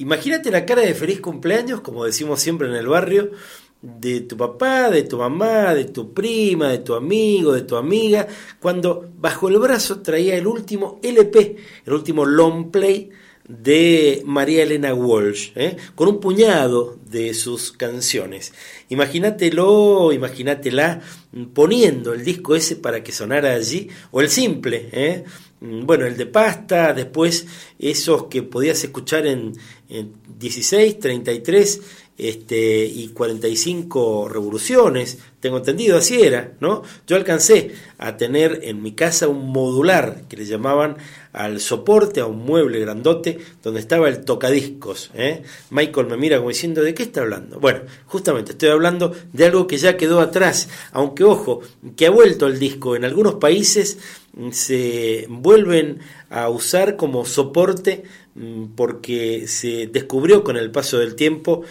Imagínate la cara de feliz cumpleaños, como decimos siempre en el barrio, de tu papá, de tu mamá, de tu prima, de tu amigo, de tu amiga, cuando bajo el brazo traía el último LP, el último long play de María Elena Walsh, ¿eh? con un puñado de sus canciones. Imagínatelo, imagínatela poniendo el disco ese para que sonara allí, o el simple, ¿eh? Bueno, el de pasta, después esos que podías escuchar en, en 16, 33 este, y 45 revoluciones, tengo entendido, así era, ¿no? Yo alcancé a tener en mi casa un modular que le llamaban al soporte, a un mueble grandote, donde estaba el tocadiscos. ¿eh? Michael me mira como diciendo, ¿de qué está hablando? Bueno, justamente estoy hablando de algo que ya quedó atrás, aunque ojo, que ha vuelto el disco en algunos países se vuelven a usar como soporte mm, porque se descubrió con el paso del tiempo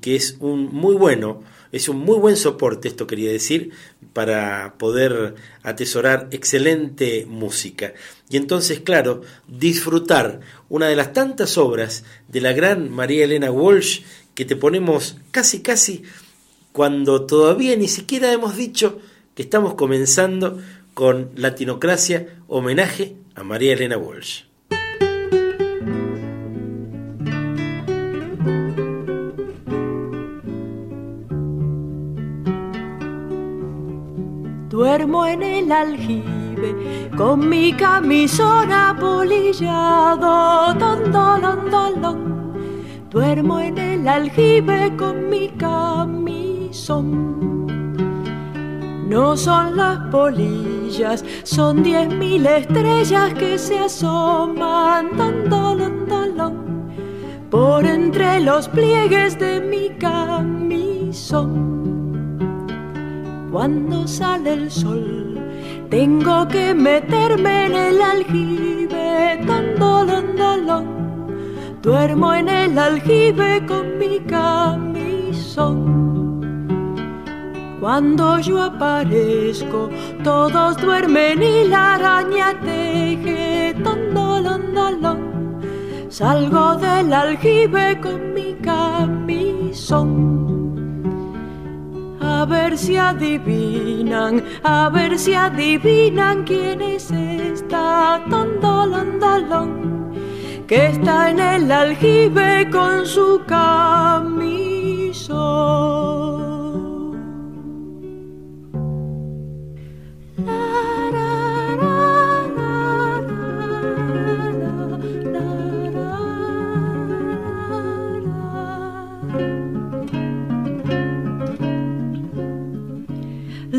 que es un muy bueno, es un muy buen soporte, esto quería decir, para poder atesorar excelente música. Y entonces, claro, disfrutar una de las tantas obras de la gran María Elena Walsh que te ponemos casi casi cuando todavía ni siquiera hemos dicho que estamos comenzando con Latinocracia, homenaje a María Elena Walsh. Duermo en el aljibe con mi camisón apolillado, Duermo en el aljibe con mi camisón. No son las polillas, son diez mil estrellas que se asoman por entre los pliegues de mi camisón. Cuando sale el sol, tengo que meterme en el aljibe, Duermo en el aljibe con mi camisón. Cuando yo aparezco, todos duermen y la araña teje. Salgo del aljibe con mi camisón. A ver si adivinan, a ver si adivinan quién es esta que está en el aljibe con su camisón.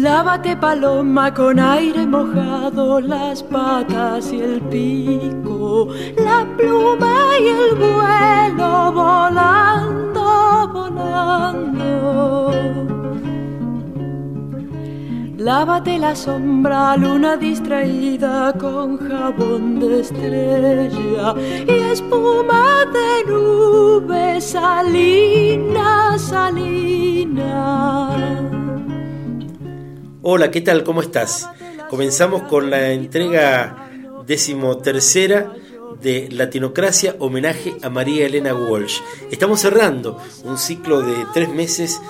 Lávate paloma con aire mojado, las patas y el pico, la pluma y el vuelo volando, volando. Lávate la sombra, luna distraída con jabón de estrella y espuma de nube, salina, salina. Hola, ¿qué tal? ¿Cómo estás? Comenzamos con la entrega decimotercera de Latinocracia, homenaje a María Elena Walsh. Estamos cerrando un ciclo de tres meses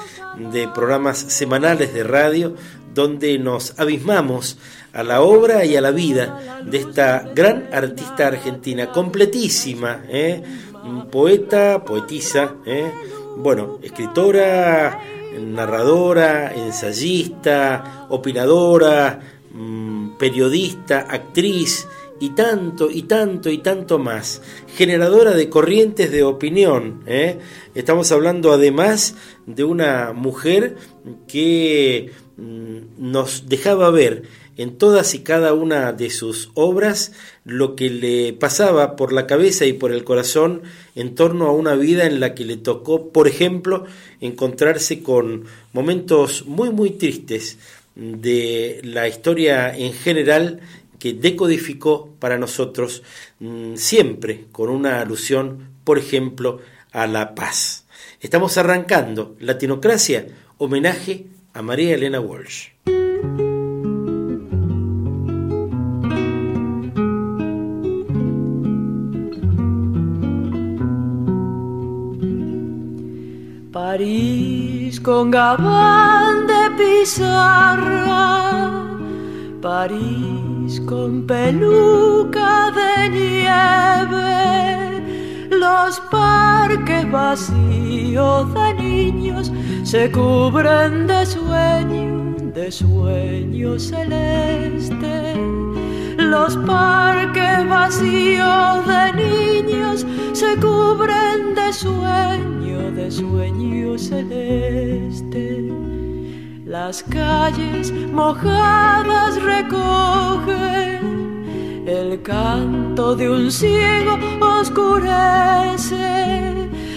de programas semanales de radio donde nos abismamos a la obra y a la vida de esta gran artista argentina, completísima, ¿eh? poeta, poetisa, ¿eh? bueno, escritora, narradora, ensayista, opinadora, mm, periodista, actriz y tanto y tanto y tanto más. Generadora de corrientes de opinión. ¿eh? Estamos hablando además de una mujer que mm, nos dejaba ver en todas y cada una de sus obras lo que le pasaba por la cabeza y por el corazón en torno a una vida en la que le tocó, por ejemplo, encontrarse con momentos muy, muy tristes de la historia en general que decodificó para nosotros mm, siempre con una alusión, por ejemplo, a la paz. Estamos arrancando Latinocracia, homenaje a María Elena Walsh. Con gabán de pizarra, París con peluca de nieve, los parques vacíos de niños se cubren de sueño, de sueño celeste. Los parques vacíos de niños se cubren de sueño de sueño celeste. Las calles mojadas recogen, el canto de un ciego oscurece.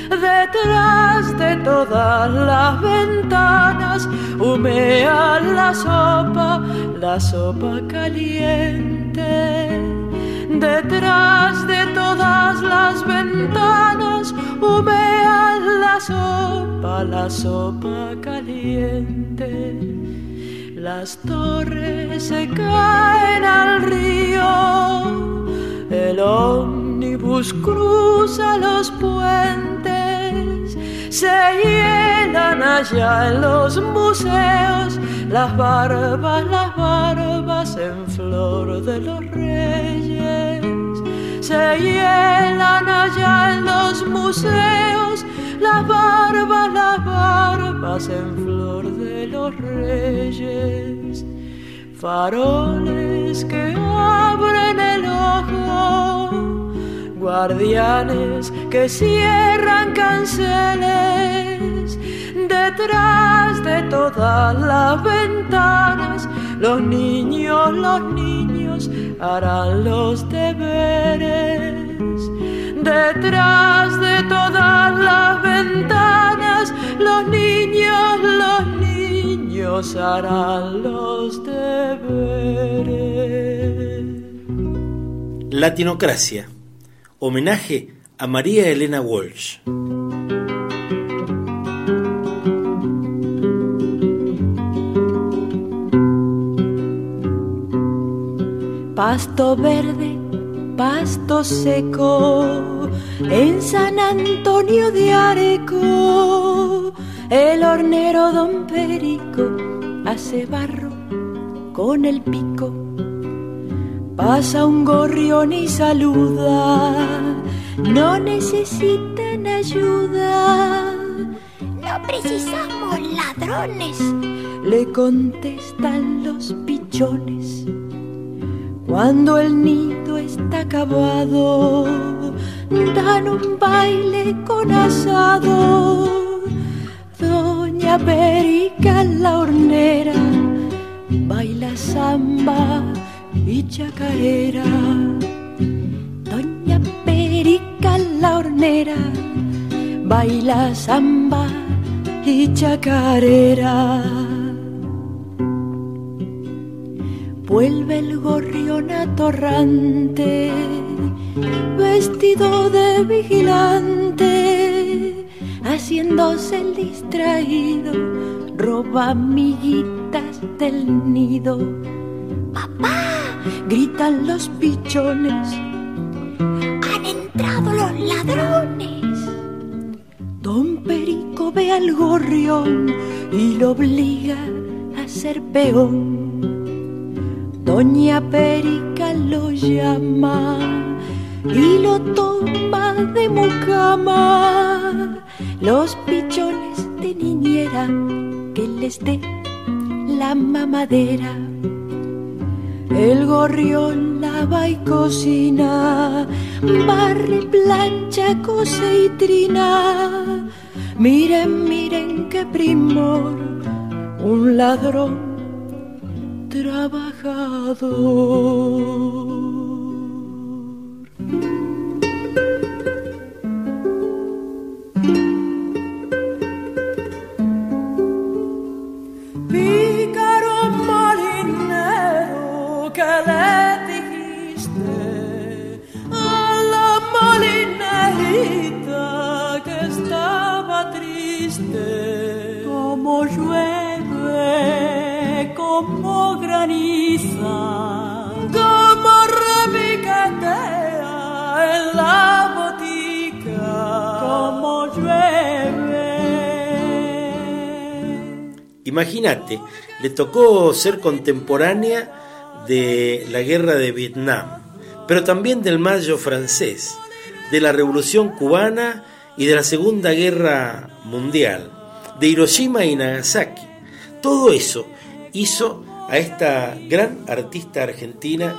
Detrás de todas las ventanas humea la sopa, la sopa caliente. Detrás de todas las ventanas humea la sopa, la sopa caliente. Las torres se caen al río, el ómnibus cruza los puentes, se hielan allá en los museos las barbas, las barbas en flor de los reyes. Se hielan allá en los museos las barbas, las barbas en flor de los reyes, faroles que abren el ojo, guardianes que cierran canceles, detrás de todas las ventanas, los niños, los niños harán los deberes. Detrás de todas las ventanas, los niños, los niños harán los deberes. Latinocracia. Homenaje a María Elena Walsh. pasto verde, pasto seco, en San Antonio de Areco, el hornero don Perico hace barro con el pico. Pasa un gorrión y saluda, no necesitan ayuda. No precisamos ladrones, le contestan los pichones cuando el nido está acabado, dan un baile con asado. Doña Perica la hornera baila samba y chacarera. Doña Perica la hornera baila samba y chacarera. Vuelve el gorrión atorrante, vestido de vigilante, haciéndose el distraído, roba amiguitas del nido. Gritan los pichones. ¡Han entrado los ladrones! Don Perico ve al gorrión y lo obliga a ser peón. Doña Perica lo llama y lo toma de mucama. Los pichones de niñera que les dé la mamadera. El gorrión lava y cocina, barre, plancha, cose y trina. Miren, miren qué primor, un ladrón trabajador. Imagínate, le tocó ser contemporánea de la guerra de Vietnam, pero también del Mayo francés, de la Revolución cubana y de la Segunda Guerra Mundial, de Hiroshima y Nagasaki. Todo eso hizo a esta gran artista argentina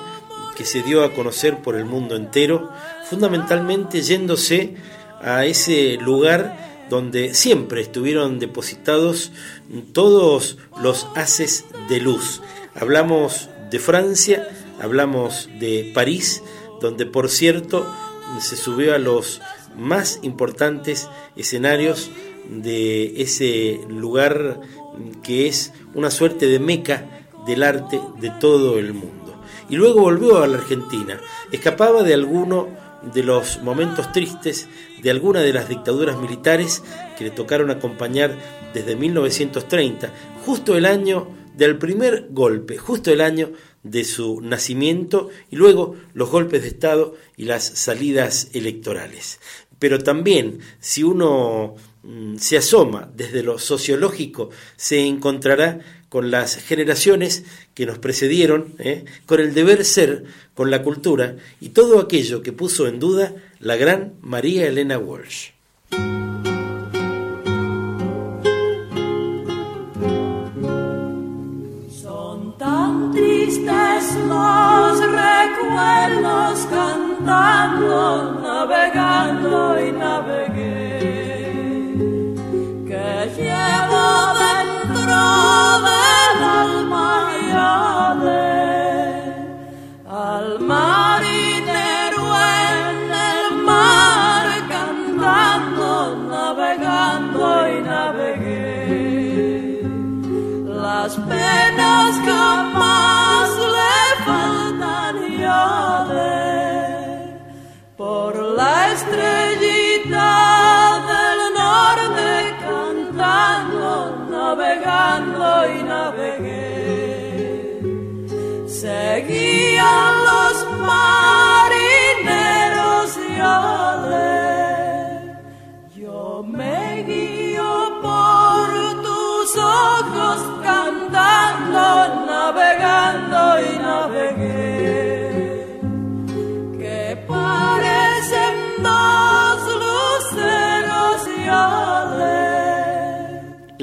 que se dio a conocer por el mundo entero, fundamentalmente yéndose a ese lugar donde siempre estuvieron depositados todos los haces de luz. Hablamos de Francia, hablamos de París, donde por cierto se subió a los más importantes escenarios de ese lugar que es una suerte de meca del arte de todo el mundo. Y luego volvió a la Argentina. Escapaba de alguno de los momentos tristes de alguna de las dictaduras militares que le tocaron acompañar desde 1930, justo el año del primer golpe, justo el año de su nacimiento y luego los golpes de Estado y las salidas electorales. Pero también, si uno mm, se asoma desde lo sociológico, se encontrará con las generaciones que nos precedieron, ¿eh? con el deber ser, con la cultura y todo aquello que puso en duda la gran María Elena Walsh. Son tan tristes los recuerdos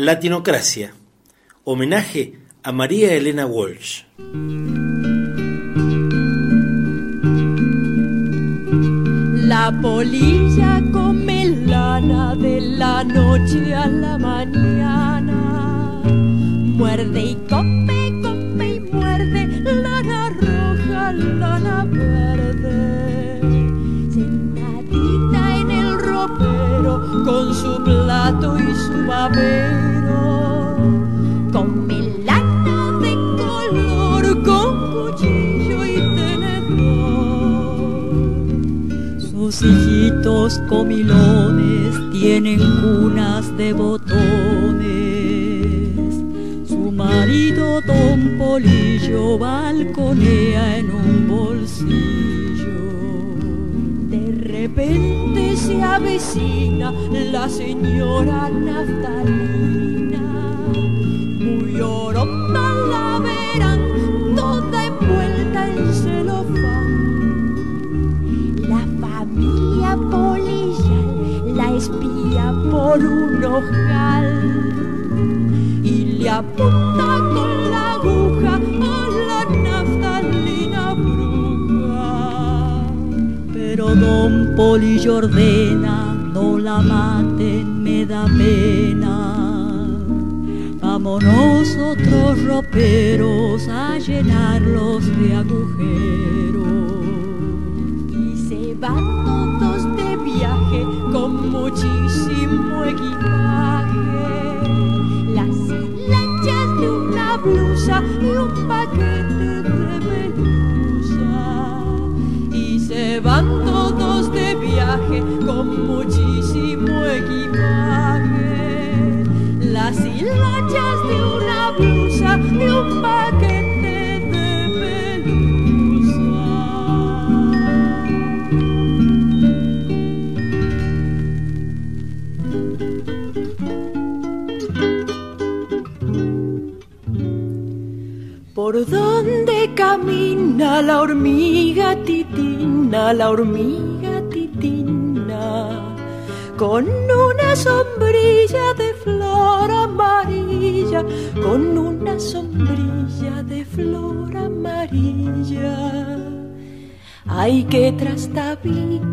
Latinocracia. Homenaje a María Elena Walsh. La polilla come lana de la noche a la mañana. Muerde y come, come y muerde lana roja, lana verde. Sentadita en el ropero con su plato y su babero. Sus hijitos comilones tienen cunas de botones. Su marido Don Polillo balconea en un bolsillo. De repente se avecina la señora Naftalina. Y le apunta con la aguja a la naftalina bruja. Pero don Polillo ordena, no la maten, me da pena. Vámonos otros roperos a llenarlos de agujeros. Y se van todos de viaje con muchísimo de una blusa un paquete de medusa. ¿Por dónde camina la hormiga titina, la hormiga titina? Con una sombrilla de flor amarilla, con una sombrilla de flor amarilla. Ay, qué trastabilla.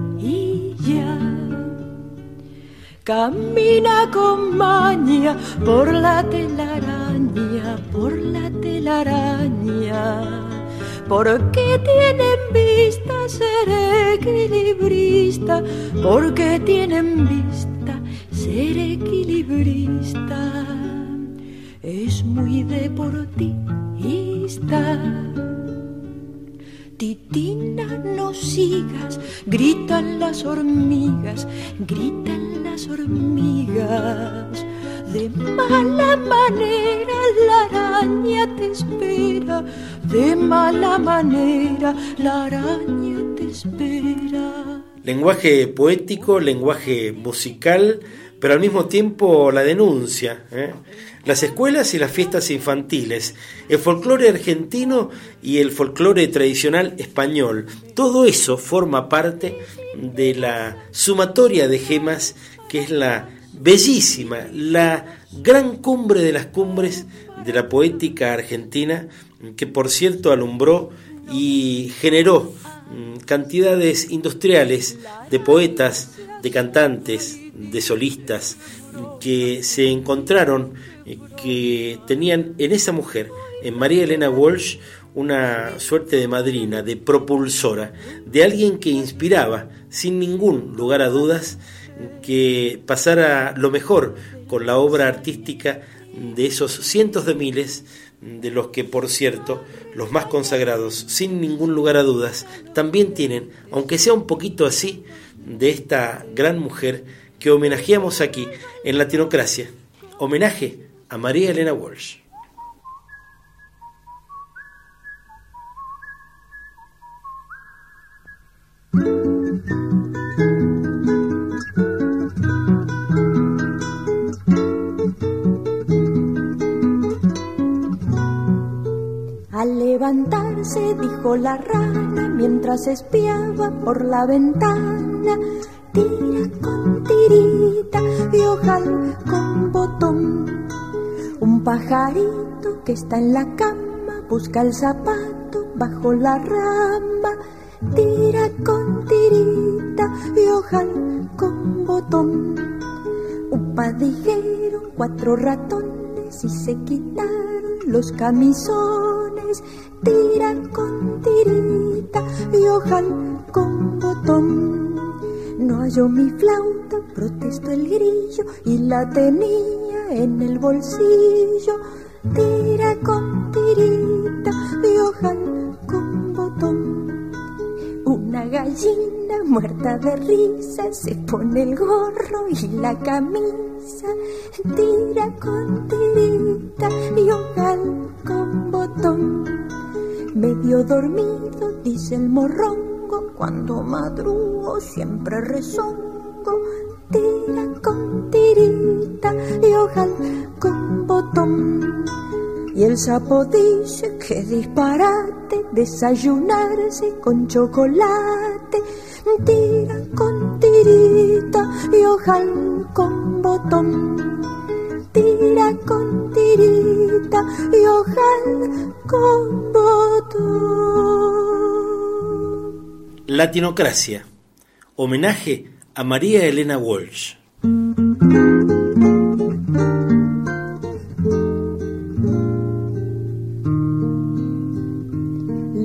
Camina con maña por la telaraña, por la telaraña. Porque tienen vista ser equilibrista, porque tienen vista ser equilibrista. Muy deportista. Titina, no sigas, gritan las hormigas, gritan las hormigas. De mala manera la araña te espera, de mala manera la araña te espera. Lenguaje poético, lenguaje musical, pero al mismo tiempo la denuncia. ¿eh? Las escuelas y las fiestas infantiles, el folclore argentino y el folclore tradicional español, todo eso forma parte de la sumatoria de gemas que es la bellísima, la gran cumbre de las cumbres de la poética argentina, que por cierto alumbró y generó mm, cantidades industriales de poetas, de cantantes, de solistas, que se encontraron, eh, que tenían en esa mujer, en María Elena Walsh, una suerte de madrina, de propulsora, de alguien que inspiraba, sin ningún lugar a dudas, que pasara lo mejor con la obra artística de esos cientos de miles, de los que, por cierto, los más consagrados, sin ningún lugar a dudas, también tienen, aunque sea un poquito así, de esta gran mujer que homenajeamos aquí en Latinocracia. Homenaje a María Elena Walsh. Al levantarse, dijo la rana mientras espiaba por la ventana, tira tirita y ojal con botón. Un pajarito que está en la cama busca el zapato bajo la rama, tira con tirita y ojal con botón. Un padijero, cuatro ratones y se quitaron los camisones, tira con tirita y ojal con botón. No halló mi flauta, protestó el grillo y la tenía en el bolsillo. Tira con tirita y ojal con botón. Una gallina muerta de risa se pone el gorro y la camisa. Tira con tirita y ojal con botón. Medio dormido, dice el morrongo, cuando madrugo siempre rezongo. Tira con tirita y ojal con botón. Y el sapo dice que disparate desayunarse con chocolate. Tira con tirita y ojal con botón. Tira con tirita y ojal con botón. Latinocracia. Homenaje a María Elena Walsh.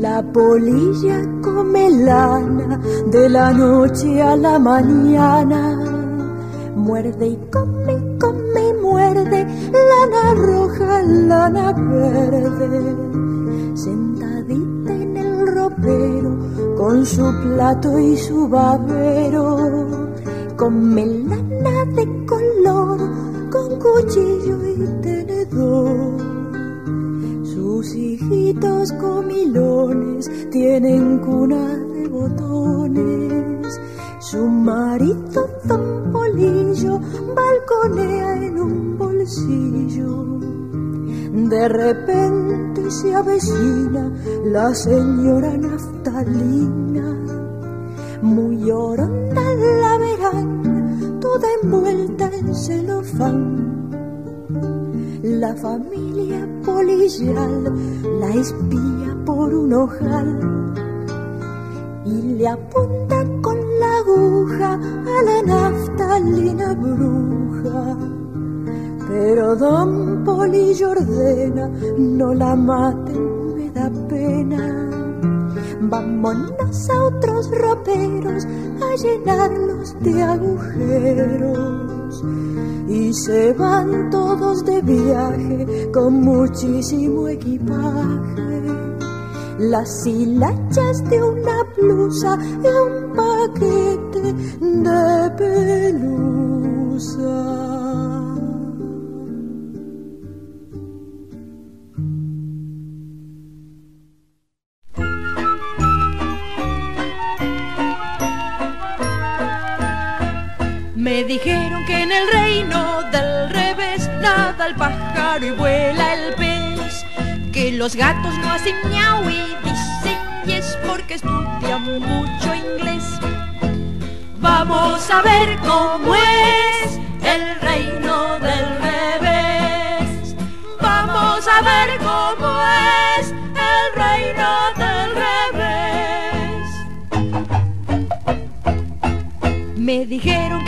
La polilla come lana de la noche a la mañana. Muerde y come, come y muerde, lana roja, lana verde. Sentadita en el ropero, con su plato y su babero. Come lana de color, con cuchillo y tenedor. Sus hijitos comilones tienen cuna de botones. Su marido Don Polillo balconea en un bolsillo. De repente se avecina la señora Naftalina, muy oronda la verán, toda envuelta en celofán. La familia policial la espía por un ojal y le apunta con la aguja a la naftalina bruja. Pero don Polillo ordena, no la maten, me da pena. Vámonos a otros roperos a llenarlos de agujeros. Y se van todos de viaje con muchísimo equipaje. Las hilachas de una blusa y un paquete de pelusa. Me dijeron que en el reino del revés nada el pájaro y vuela el pez, que los gatos no hacen miau y dicen yes porque estudian mucho inglés. Vamos a ver cómo es el reino del revés. Vamos a ver cómo es el reino del revés. Me dijeron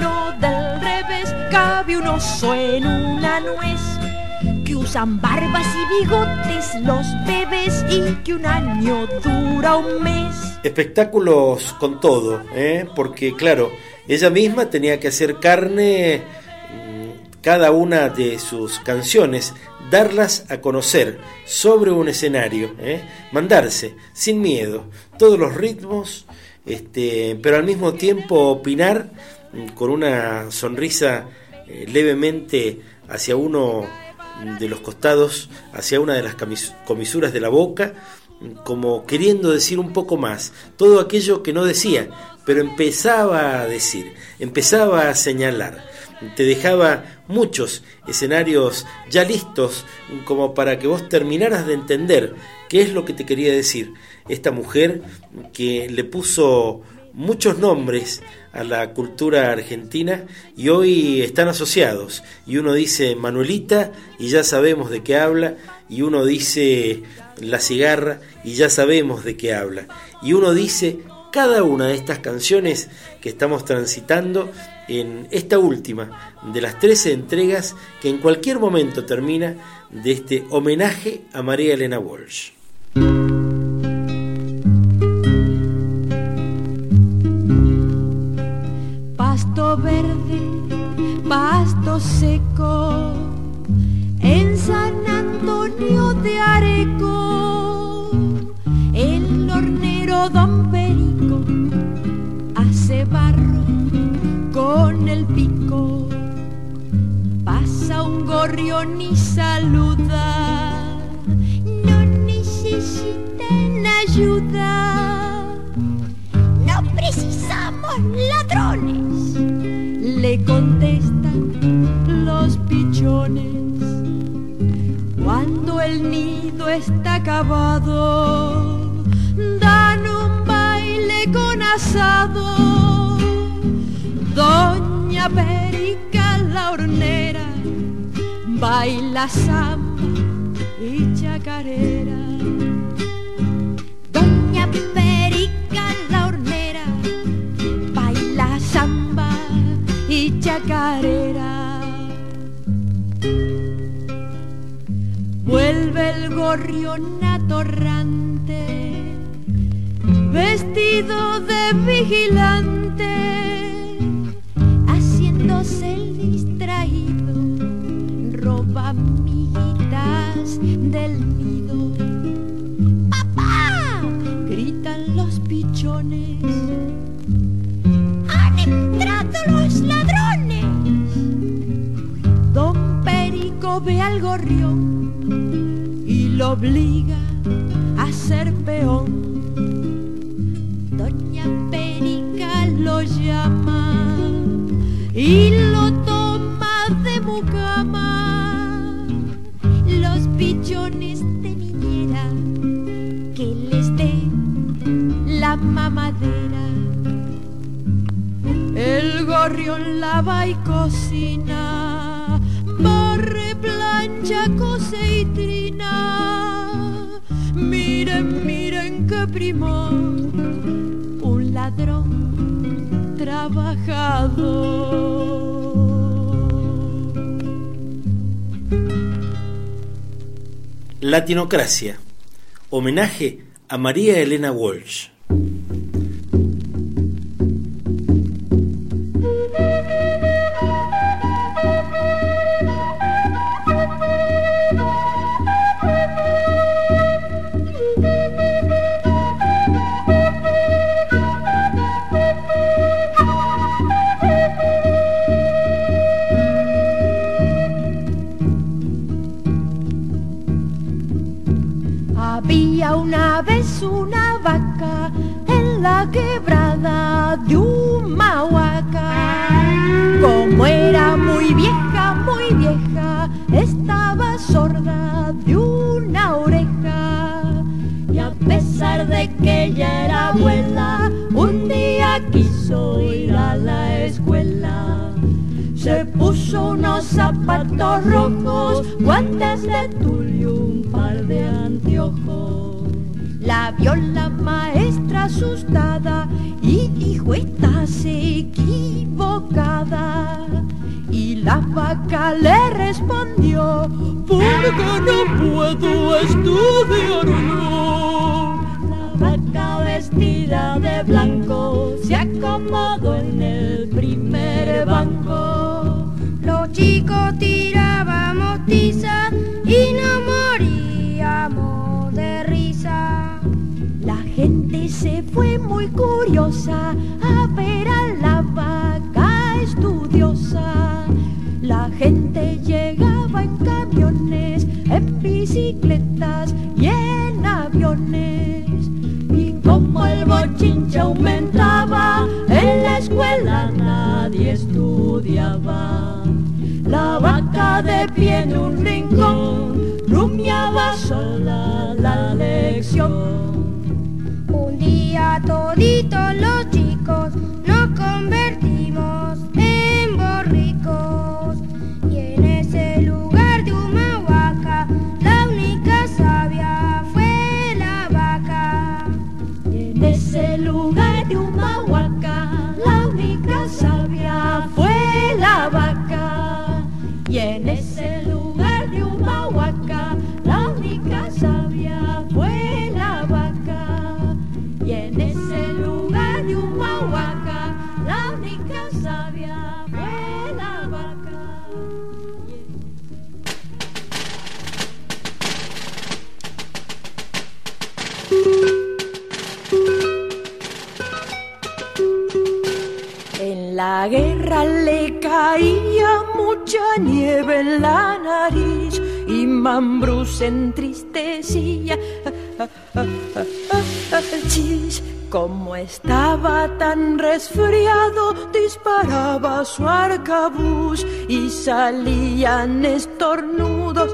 en una nuez. Que usan barbas y bigotes los bebés y que un año dura un mes. espectáculos con todo, ¿eh? porque claro, ella misma tenía que hacer carne mm, cada una de sus canciones, darlas a conocer sobre un escenario, ¿eh? mandarse sin miedo, todos los ritmos, este, pero al mismo tiempo opinar mm, con una sonrisa eh, levemente hacia uno de los costados, hacia una de las comisuras de la boca, como queriendo decir un poco más, todo aquello que no decía, pero empezaba a decir, empezaba a señalar, te dejaba muchos escenarios ya listos como para que vos terminaras de entender qué es lo que te quería decir. Esta mujer que le puso muchos nombres a la cultura argentina y hoy están asociados. Y uno dice Manuelita y ya sabemos de qué habla, y uno dice La cigarra y ya sabemos de qué habla. Y uno dice cada una de estas canciones que estamos transitando en esta última de las 13 entregas que en cualquier momento termina de este homenaje a María Elena Walsh. Seco, en San Antonio de Areco, el hornero Don Perico hace barro con el pico, pasa un gorrión y saluda, no necesitan ayuda. No precisamos ladrones. le contestan Cuando el nido está acabado, dan un baile con asado. Doña Perica la hornera baila samba y chacarera. Doña Perica la hornera baila samba y chacarera. Vuelve el gorrión atorrante, vestido de vigilante, haciéndose el distraído, roba mi guitarra atrás del nido. ¡Papá! Gritan los pichones. Ve al gorrión y lo obliga a ser peón. Doña Perica lo llama y lo toma de mucama. Los pichones de niñera que les dé la mamadera. El gorrión lava y cocina, plancha, cose y trina. Miren, miren qué primor, un ladrón trabajador. Latinocracia. Homenaje a María Elena Walsh. Había una vez una vaca en la quebrada de Humahuaca. Como era muy vieja, muy vieja, estaba sorda de una oreja. Y a pesar de que ella era abuela, un día quiso ir a la. Se puso unos zapatos rojos, guantes de tul y un par de anteojos. La vio la maestra asustada y dijo, estás equivocada. Y la vaca le respondió, porque no puedo estudiar yo. La vaca vestida de blanco se acomodó en el primer banco. Chicos tirábamos tiza y nos moríamos de risa. La gente se fue muy curiosa de pie en un rincón caía mucha nieve en la nariz y Mambrú se entristecía. Chis, como estaba tan resfriado, disparaba su arcabuz y salían estornudos.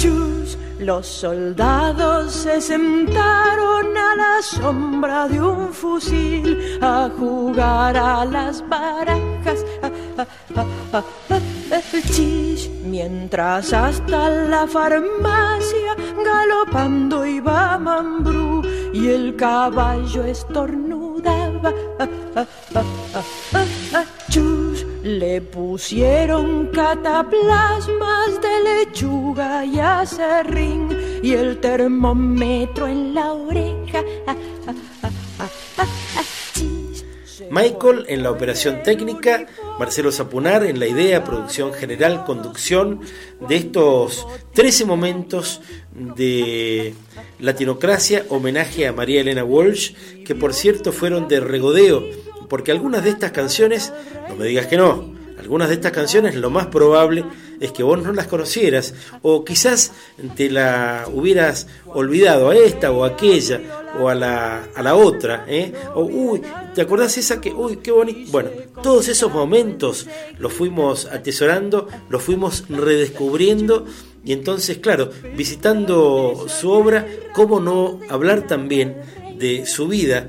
Chus, los soldados se sentaron a la sombra de un fusil a jugar a las barajas. Chis, mientras hasta la farmacia galopando iba Mambrú y el caballo estornudaba. Chus, le pusieron cataplasmas de lechuga y acerrín y el termómetro en la oreja. Chis, se Michael en la operación técnica Marcelo Zapunar en la idea, producción general, conducción de estos 13 momentos de Latinocracia, homenaje a María Elena Walsh, que por cierto fueron de regodeo, porque algunas de estas canciones, no me digas que no, algunas de estas canciones lo más probable es que vos no las conocieras o quizás te la hubieras olvidado a esta o a aquella o a la, a la otra, ¿eh? o uy, ¿te acordás esa que, uy, qué bonito? Bueno, todos esos momentos los fuimos atesorando, los fuimos redescubriendo y entonces, claro, visitando su obra, ¿cómo no hablar también de su vida?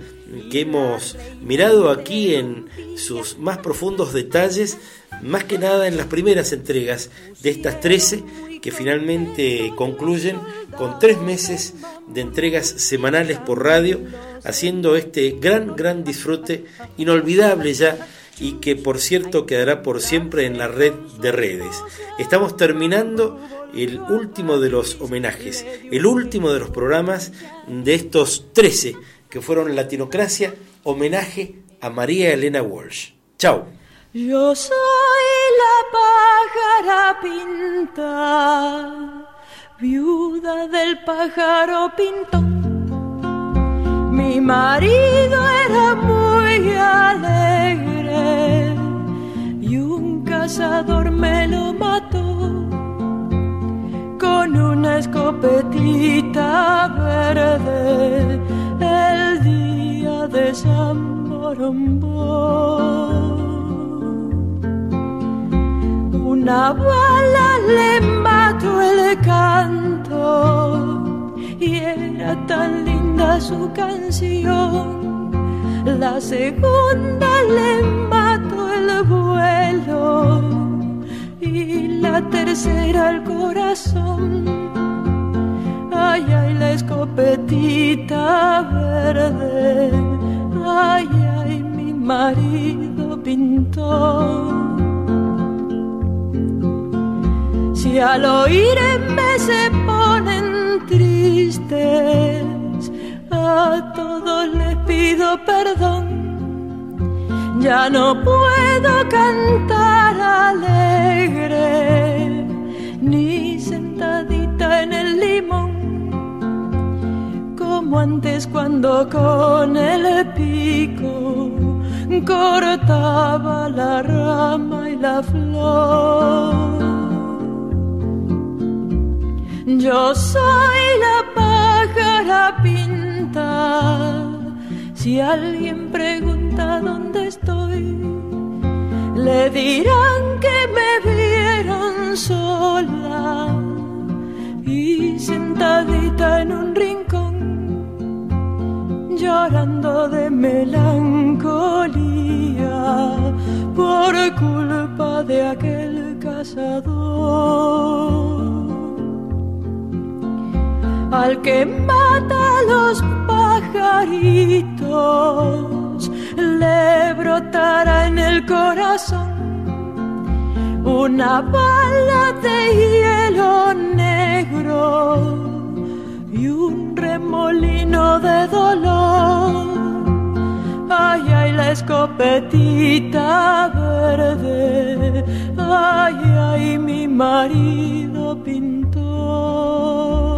Que hemos mirado aquí en sus más profundos detalles, más que nada en las primeras entregas de estas 13 que finalmente concluyen con tres meses de entregas semanales por radio, haciendo este gran, gran disfrute, inolvidable ya, y que por cierto quedará por siempre en la red de redes. Estamos terminando el último de los homenajes, el último de los programas de estos 13 que fueron Latinocracia, homenaje a María Elena Walsh. Chao. Yo soy la pájara pinta, viuda del pájaro pintón. Mi marido era muy alegre y un cazador me lo mató con una escopetita verde el día de San. Una bala le mató el canto y era tan linda su canción. La segunda le mató el vuelo y la tercera el corazón ay, la escopetita verde, ay, ay, mi marido pintó. Si al oírme se ponen tristes, a todos les pido perdón. Ya no puedo cantar alegre, ni sentadita en el limón como antes cuando con el pico cortaba la rama y la flor. Yo soy la pájara pinta, si alguien pregunta dónde estoy, le dirán que me vieron sola y sentadita en un rincón llorando de melancolía por culpa de aquel cazador. Al que mata a los pajaritos, le brotará en el corazón una bala de hielo negro y un remolino de dolor. Ay, ay, la escopetita verde, ay, ay, mi marido pintó.